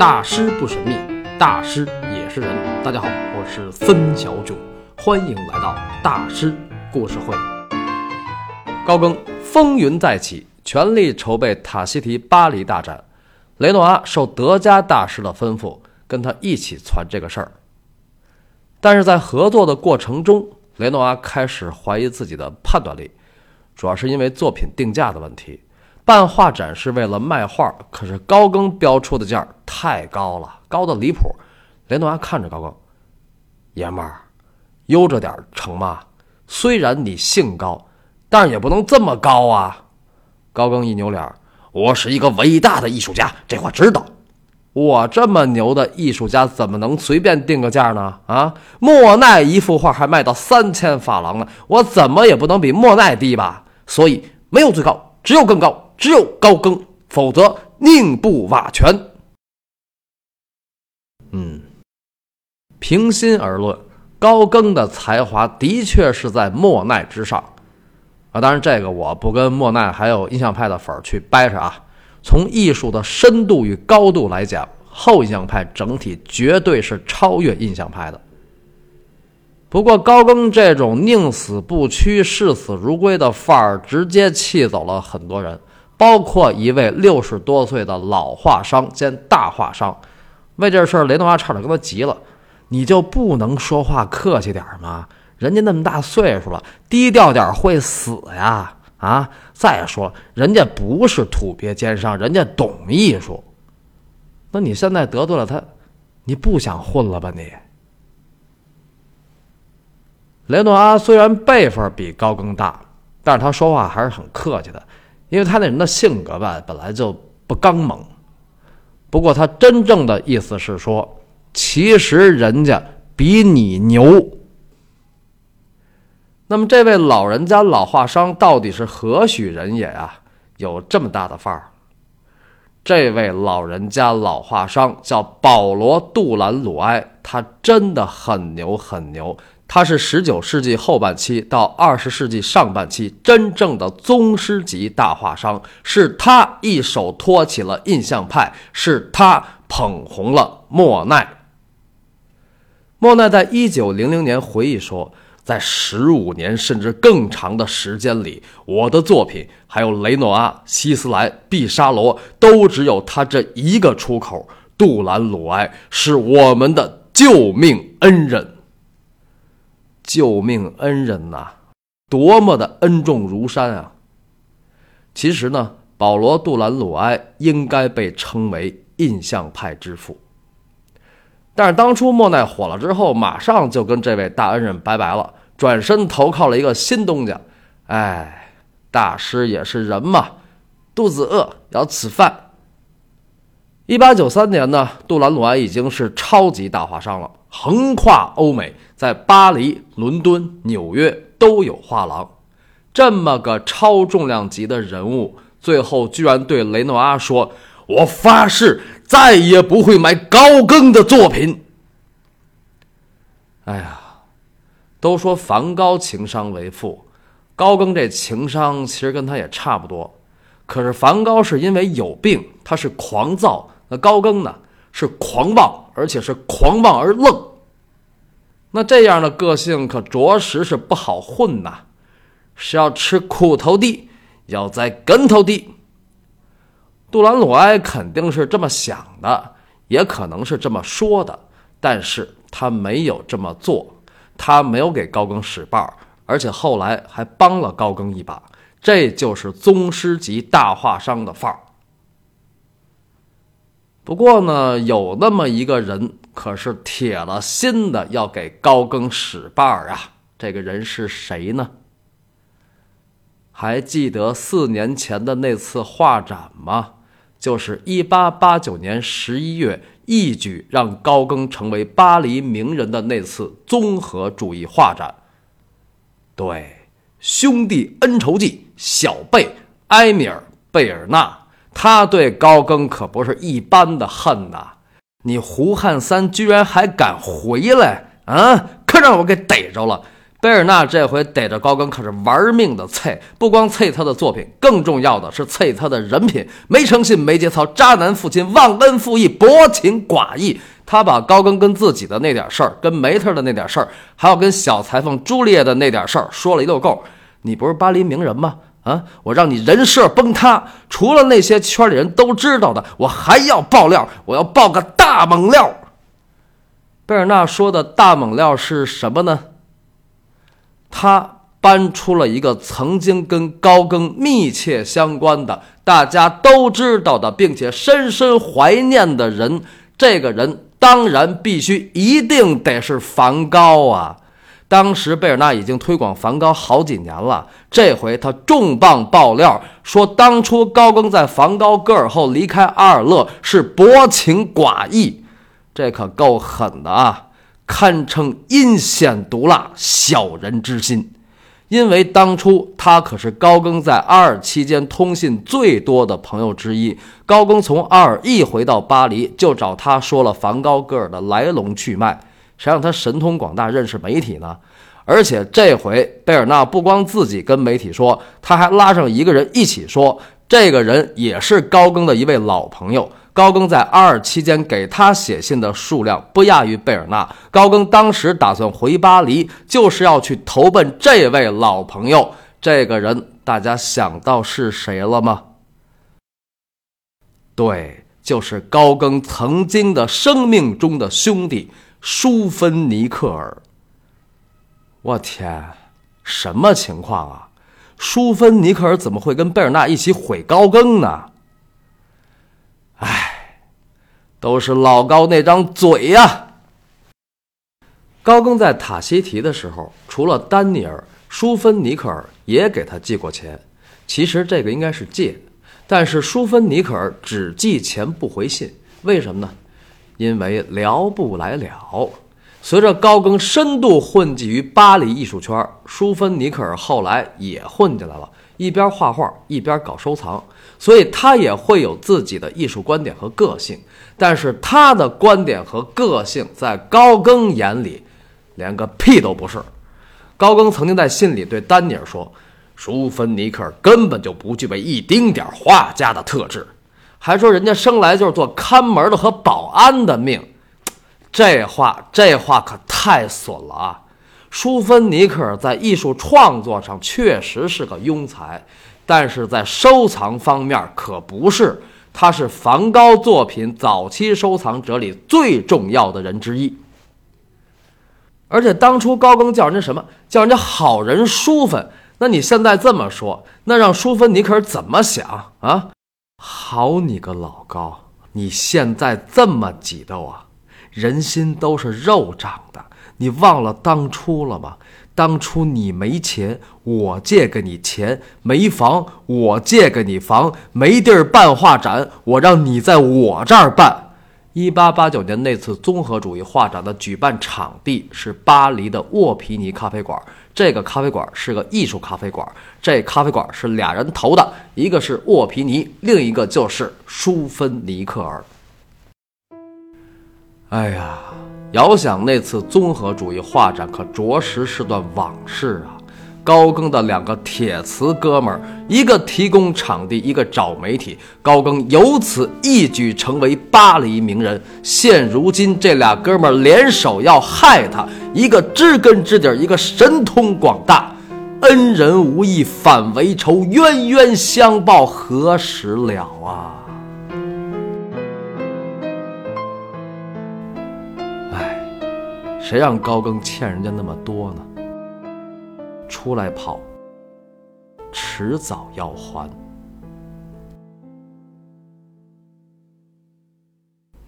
大师不神秘，大师也是人。大家好，我是森小九，欢迎来到大师故事会。高更风云再起，全力筹备塔希提巴黎大展。雷诺阿受德加大师的吩咐，跟他一起传这个事儿。但是在合作的过程中，雷诺阿开始怀疑自己的判断力，主要是因为作品定价的问题。办画展是为了卖画，可是高更标出的价太高了，高的离谱。雷诺阿看着高更，爷们儿，悠着点成吗？虽然你姓高，但是也不能这么高啊。高更一扭脸，我是一个伟大的艺术家，这话知道。我这么牛的艺术家，怎么能随便定个价呢？啊，莫奈一幅画还卖到三千法郎呢，我怎么也不能比莫奈低吧？所以没有最高，只有更高，只有高更，否则宁不瓦全。嗯，平心而论，高更的才华的确是在莫奈之上啊。当然，这个我不跟莫奈还有印象派的粉儿去掰扯啊。从艺术的深度与高度来讲，后印象派整体绝对是超越印象派的。不过，高更这种宁死不屈、视死如归的范儿，直接气走了很多人，包括一位六十多岁的老画商兼大画商。为这事儿，雷诺阿差点跟他急了：“你就不能说话客气点吗？人家那么大岁数了，低调点会死呀！”啊！再说了，人家不是土鳖奸商，人家懂艺术。那你现在得罪了他，你不想混了吧？你雷诺阿虽然辈分比高更大，但是他说话还是很客气的，因为他那人的性格吧，本来就不刚猛。不过他真正的意思是说，其实人家比你牛。那么，这位老人家老画商到底是何许人也啊？有这么大的范儿？这位老人家老画商叫保罗·杜兰鲁埃，他真的很牛很牛。他是十九世纪后半期到二十世纪上半期真正的宗师级大画商，是他一手托起了印象派，是他捧红了莫奈。莫奈在一九零零年回忆说。在十五年甚至更长的时间里，我的作品还有雷诺阿、希斯莱、毕沙罗，都只有他这一个出口。杜兰鲁埃是我们的救命恩人，救命恩人呐，多么的恩重如山啊！其实呢，保罗·杜兰鲁埃应该被称为印象派之父。但是当初莫奈火了之后，马上就跟这位大恩人拜拜了。转身投靠了一个新东家，哎，大师也是人嘛，肚子饿要吃饭。一八九三年呢，杜兰鲁埃已经是超级大画商了，横跨欧美，在巴黎、伦敦、纽约都有画廊。这么个超重量级的人物，最后居然对雷诺阿说：“我发誓再也不会买高更的作品。”哎呀！都说梵高情商为负，高更这情商其实跟他也差不多。可是梵高是因为有病，他是狂躁；那高更呢，是狂妄，而且是狂妄而愣。那这样的个性可着实是不好混呐，是要吃苦头的，要栽跟头的。杜兰鲁埃肯定是这么想的，也可能是这么说的，但是他没有这么做。他没有给高更使绊儿，而且后来还帮了高更一把，这就是宗师级大画商的范儿。不过呢，有那么一个人可是铁了心的要给高更使绊儿啊！这个人是谁呢？还记得四年前的那次画展吗？就是一八八九年十一月。一举让高更成为巴黎名人的那次综合主义画展，对兄弟恩仇记，小贝埃米尔·贝尔纳，他对高更可不是一般的恨呐！你胡汉三居然还敢回来啊！可让我给逮着了！贝尔纳这回逮着高更可是玩命的啐，不光啐他的作品，更重要的是啐他的人品，没诚信、没节操、渣男父亲、忘恩负义、薄情寡义。他把高更跟自己的那点事儿、跟梅特的那点事儿，还有跟小裁缝朱丽叶的那点事儿说了一溜够。你不是巴黎名人吗？啊，我让你人设崩塌，除了那些圈里人都知道的，我还要爆料，我要爆个大猛料。贝尔纳说的大猛料是什么呢？他搬出了一个曾经跟高更密切相关的、大家都知道的，并且深深怀念的人。这个人当然必须一定得是梵高啊！当时贝尔纳已经推广梵高好几年了，这回他重磅爆料说，当初高更在梵高戈尔后离开阿尔勒是薄情寡义，这可够狠的啊！堪称阴险毒辣、小人之心，因为当初他可是高更在阿尔期间通信最多的朋友之一。高更从阿尔一回到巴黎，就找他说了梵高戈尔的来龙去脉。谁让他神通广大，认识媒体呢？而且这回贝尔纳不光自己跟媒体说，他还拉上一个人一起说，这个人也是高更的一位老朋友。高更在阿尔期间给他写信的数量不亚于贝尔纳。高更当时打算回巴黎，就是要去投奔这位老朋友。这个人，大家想到是谁了吗？对，就是高更曾经的生命中的兄弟舒芬尼克尔。我天，什么情况啊？舒芬尼克尔怎么会跟贝尔纳一起毁高更呢？唉，都是老高那张嘴呀！高更在塔西提的时候，除了丹尼尔，舒芬尼克尔也给他寄过钱。其实这个应该是借，但是舒芬尼克尔只寄钱不回信，为什么呢？因为聊不来了。随着高更深度混迹于巴黎艺术圈，舒芬尼克尔后来也混进来了，一边画画一边搞收藏。所以他也会有自己的艺术观点和个性，但是他的观点和个性在高更眼里，连个屁都不是。高更曾经在信里对丹尼尔说：“舒芬尼克尔根本就不具备一丁点画家的特质，还说人家生来就是做看门的和保安的命。”这话，这话可太损了啊！舒芬尼克尔在艺术创作上确实是个庸才。但是在收藏方面可不是，他是梵高作品早期收藏者里最重要的人之一。而且当初高更叫人家什么？叫人家好人淑芬。那你现在这么说，那让淑芬尼克尔怎么想啊？好你个老高，你现在这么挤斗啊？人心都是肉长的，你忘了当初了吗？当初你没钱，我借给你钱；没房，我借给你房；没地儿办画展，我让你在我这儿办。一八八九年那次综合主义画展的举办场地是巴黎的沃皮尼咖啡馆，这个咖啡馆是个艺术咖啡馆。这咖啡馆是俩人投的，一个是沃皮尼，另一个就是舒芬尼克尔。哎呀！遥想那次综合主义画展，可着实是段往事啊！高更的两个铁瓷哥们儿，一个提供场地，一个找媒体，高更由此一举成为巴黎名人。现如今，这俩哥们儿联手要害他，一个知根知底，一个神通广大，恩人无义反为仇，冤冤相报何时了啊！哎谁让高更欠人家那么多呢？出来跑，迟早要还。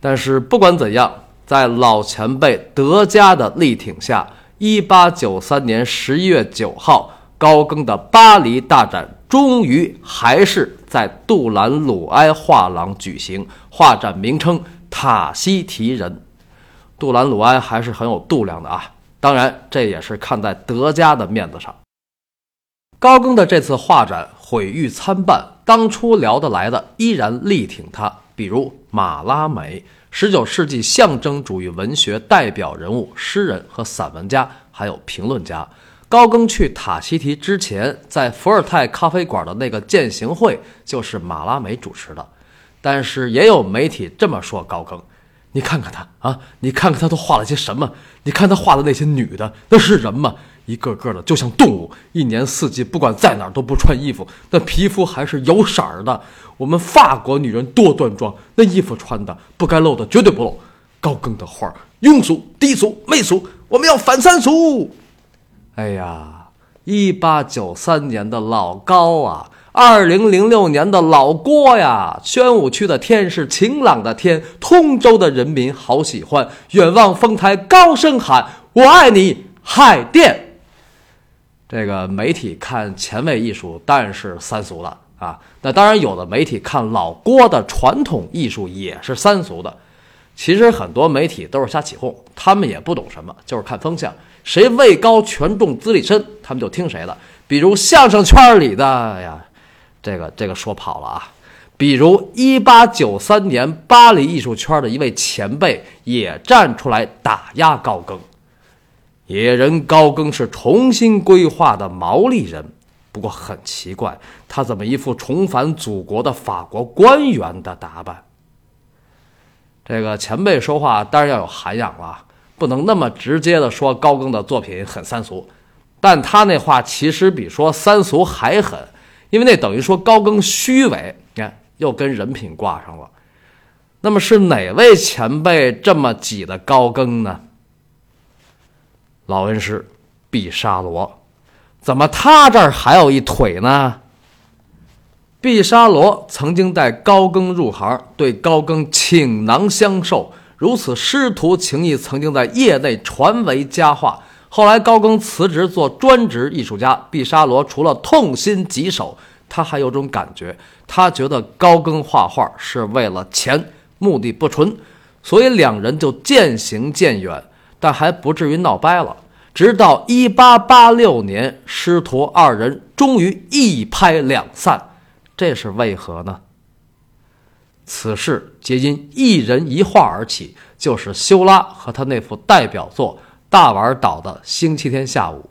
但是不管怎样，在老前辈德加的力挺下，一八九三年十一月九号，高更的巴黎大展终于还是在杜兰鲁埃画廊举行，画展名称《塔西提人》。杜兰鲁埃还是很有度量的啊，当然这也是看在德加的面子上。高更的这次画展毁誉参半，当初聊得来的依然力挺他，比如马拉美，十九世纪象征主义文学代表人物、诗人和散文家，还有评论家。高更去塔希提之前，在伏尔泰咖啡馆的那个践行会就是马拉美主持的。但是也有媒体这么说高更：“你看看他啊，你看看他都画了些什么？你看他画的那些女的，那是人吗？一个个的就像动物，一年四季不管在哪儿都不穿衣服，那皮肤还是有色儿的。我们法国女人多端庄，那衣服穿的不该露的绝对不露。高更的画庸俗、低俗、媚俗，我们要反三俗。哎呀，一八九三年的老高啊！”二零零六年的老郭呀，宣武区的天是晴朗的天，通州的人民好喜欢，远望丰台高声喊：“我爱你，海淀！”这个媒体看前卫艺术当然是三俗了啊，那当然有的媒体看老郭的传统艺术也是三俗的。其实很多媒体都是瞎起哄，他们也不懂什么，就是看风向，谁位高权重资历深，他们就听谁的。比如相声圈里的呀。这个这个说跑了啊，比如一八九三年巴黎艺术圈的一位前辈也站出来打压高更。野人高更是重新规划的毛利人，不过很奇怪，他怎么一副重返祖国的法国官员的打扮？这个前辈说话当然要有涵养了，不能那么直接的说高更的作品很三俗，但他那话其实比说三俗还狠。因为那等于说高更虚伪，你看又跟人品挂上了。那么是哪位前辈这么挤的高更呢？老恩师毕沙罗，怎么他这儿还有一腿呢？毕沙罗曾经带高更入行，对高更倾囊相授，如此师徒情谊曾经在业内传为佳话。后来高更辞职做专职艺术家，毕沙罗除了痛心疾首，他还有种感觉，他觉得高更画画是为了钱，目的不纯，所以两人就渐行渐远，但还不至于闹掰了。直到一八八六年，师徒二人终于一拍两散，这是为何呢？此事皆因一人一画而起，就是修拉和他那幅代表作。大碗岛的星期天下午，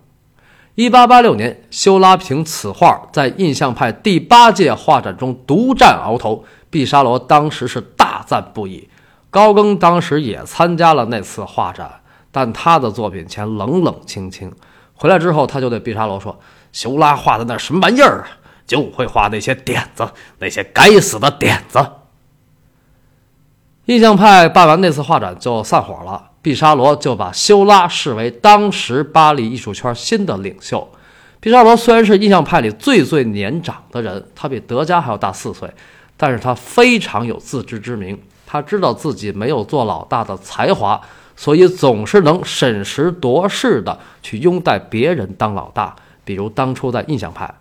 一八八六年，修拉凭此画在印象派第八届画展中独占鳌头，毕沙罗当时是大赞不已。高更当时也参加了那次画展，但他的作品前冷冷清清。回来之后，他就对毕沙罗说：“修拉画的那什么玩意儿啊？就会画那些点子，那些该死的点子。”印象派办完那次画展就散伙了。毕沙罗就把修拉视为当时巴黎艺术圈新的领袖。毕沙罗虽然是印象派里最最年长的人，他比德加还要大四岁，但是他非常有自知之明。他知道自己没有做老大的才华，所以总是能审时度势的去拥戴别人当老大。比如当初在印象派，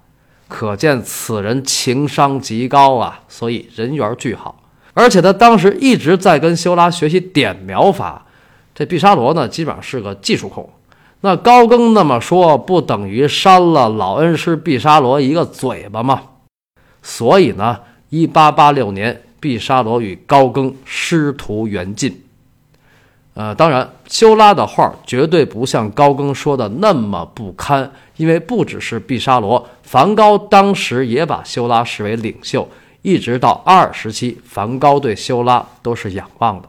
可见此人情商极高啊，所以人缘巨好。而且他当时一直在跟修拉学习点描法。这毕沙罗呢，基本上是个技术控。那高更那么说，不等于扇了老恩师毕沙罗一个嘴巴吗？所以呢，一八八六年，毕沙罗与高更师徒缘尽。呃，当然，修拉的画绝对不像高更说的那么不堪，因为不只是毕沙罗，梵高当时也把修拉视为领袖。一直到二时期，梵高对修拉都是仰望的。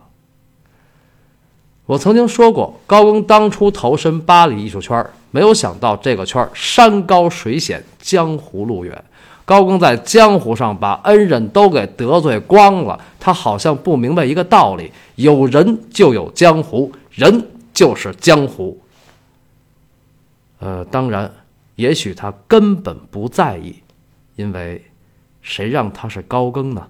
我曾经说过，高更当初投身巴黎艺术圈，没有想到这个圈山高水险，江湖路远。高更在江湖上把恩人都给得罪光了，他好像不明白一个道理：有人就有江湖，人就是江湖。呃，当然，也许他根本不在意，因为谁让他是高更呢？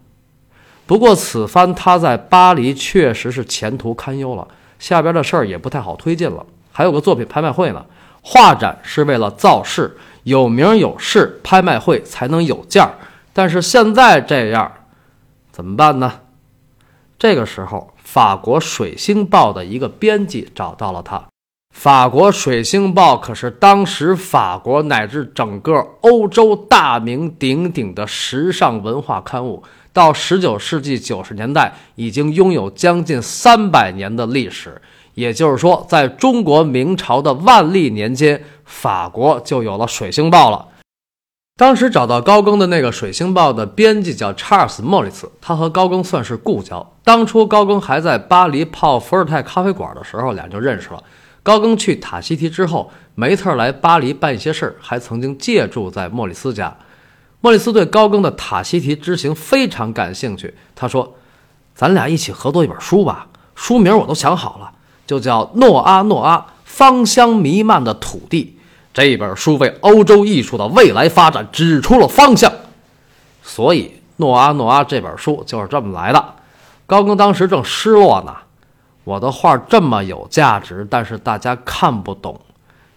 不过此番他在巴黎确实是前途堪忧了。下边的事儿也不太好推进了，还有个作品拍卖会呢。画展是为了造势，有名有势，拍卖会才能有价。但是现在这样，怎么办呢？这个时候，法国《水星报》的一个编辑找到了他。法国《水星报》可是当时法国乃至整个欧洲大名鼎鼎的时尚文化刊物。到十九世纪九十年代，已经拥有将近三百年的历史，也就是说，在中国明朝的万历年间，法国就有了《水星报》了。当时找到高更的那个《水星报》的编辑叫查尔斯·莫里斯，他和高更算是故交。当初高更还在巴黎泡伏尔泰咖啡馆的时候，俩就认识了。高更去塔希提之后，梅特来巴黎办一些事儿，还曾经借住在莫里斯家。莫里斯对高更的塔希提之行非常感兴趣，他说：“咱俩一起合作一本书吧，书名我都想好了，就叫《诺阿诺阿芳香弥漫的土地》。”这本书为欧洲艺术的未来发展指出了方向，所以《诺阿诺阿》这本书就是这么来的。高更当时正失落呢，我的画这么有价值，但是大家看不懂，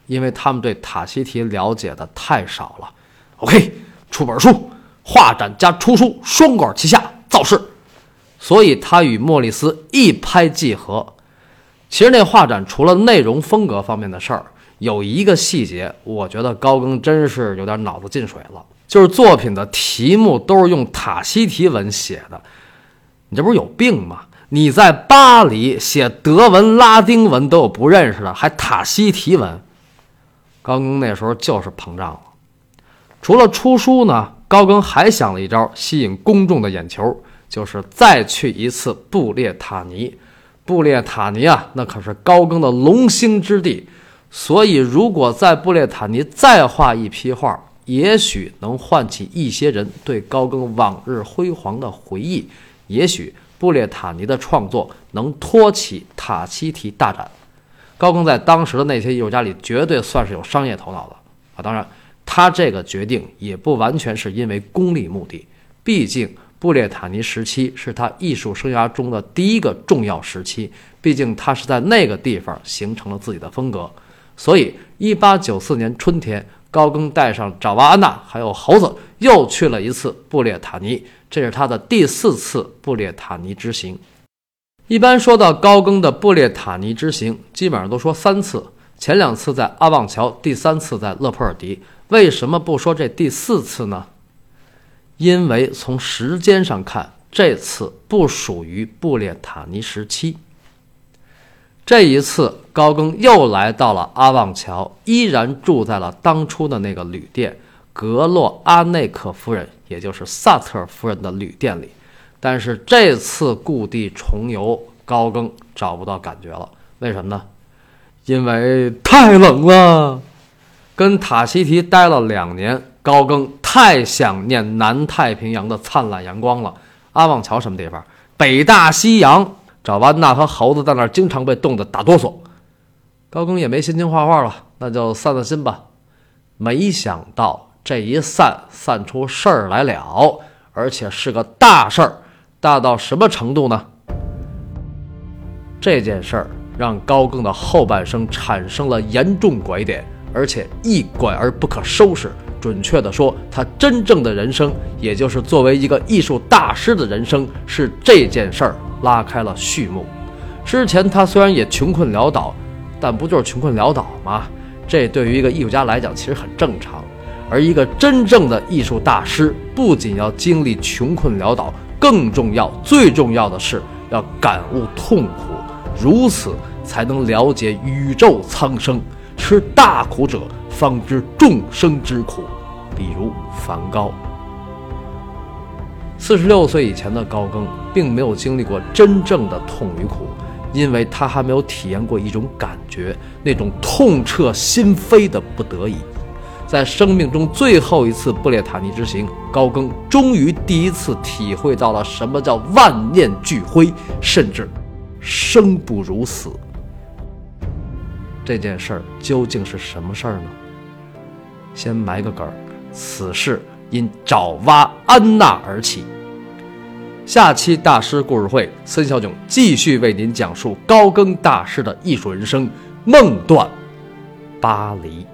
因为他们对塔希提了解的太少了。OK，出本书，画展加出书，双管齐下，造势。所以他与莫里斯一拍即合。其实那画展除了内容风格方面的事儿。有一个细节，我觉得高更真是有点脑子进水了，就是作品的题目都是用塔希提文写的，你这不是有病吗？你在巴黎写德文、拉丁文都有不认识的，还塔希提文？高更那时候就是膨胀了。除了出书呢，高更还想了一招吸引公众的眼球，就是再去一次布列塔尼。布列塔尼啊，那可是高更的龙兴之地。所以，如果在布列塔尼再画一批画，也许能唤起一些人对高更往日辉煌的回忆。也许布列塔尼的创作能托起塔希提大展。高更在当时的那些艺术家里，绝对算是有商业头脑的啊！当然，他这个决定也不完全是因为功利目的。毕竟，布列塔尼时期是他艺术生涯中的第一个重要时期。毕竟，他是在那个地方形成了自己的风格。所以，一八九四年春天，高更带上爪哇安娜还有猴子，又去了一次布列塔尼。这是他的第四次布列塔尼之行。一般说到高更的布列塔尼之行，基本上都说三次，前两次在阿旺桥，第三次在勒普尔迪。为什么不说这第四次呢？因为从时间上看，这次不属于布列塔尼时期。这一次，高更又来到了阿旺桥，依然住在了当初的那个旅店——格洛阿内克夫人，也就是萨特夫人的旅店里。但是这次故地重游，高更找不到感觉了。为什么呢？因为太冷了。跟塔希提待了两年，高更太想念南太平洋的灿烂阳光了。阿旺桥什么地方？北大西洋。找安娜和猴子在那儿，经常被冻得打哆嗦。高更也没心情画画了，那就散散心吧。没想到这一散，散出事儿来了，而且是个大事儿。大到什么程度呢？这件事儿让高更的后半生产生了严重拐点，而且一拐而不可收拾。准确的说，他真正的人生，也就是作为一个艺术大师的人生，是这件事儿。拉开了序幕。之前他虽然也穷困潦倒，但不就是穷困潦倒吗？这对于一个艺术家来讲，其实很正常。而一个真正的艺术大师，不仅要经历穷困潦倒，更重要、最重要的是要感悟痛苦，如此才能了解宇宙苍生。吃大苦者，方知众生之苦。比如梵高。四十六岁以前的高更，并没有经历过真正的痛与苦，因为他还没有体验过一种感觉，那种痛彻心扉的不得已。在生命中最后一次布列塔尼之行，高更终于第一次体会到了什么叫万念俱灰，甚至生不如死。这件事儿究竟是什么事儿呢？先埋个梗儿，此事。因爪哇安娜而起。下期大师故事会，孙小炯继续为您讲述高更大师的艺术人生——梦断巴黎。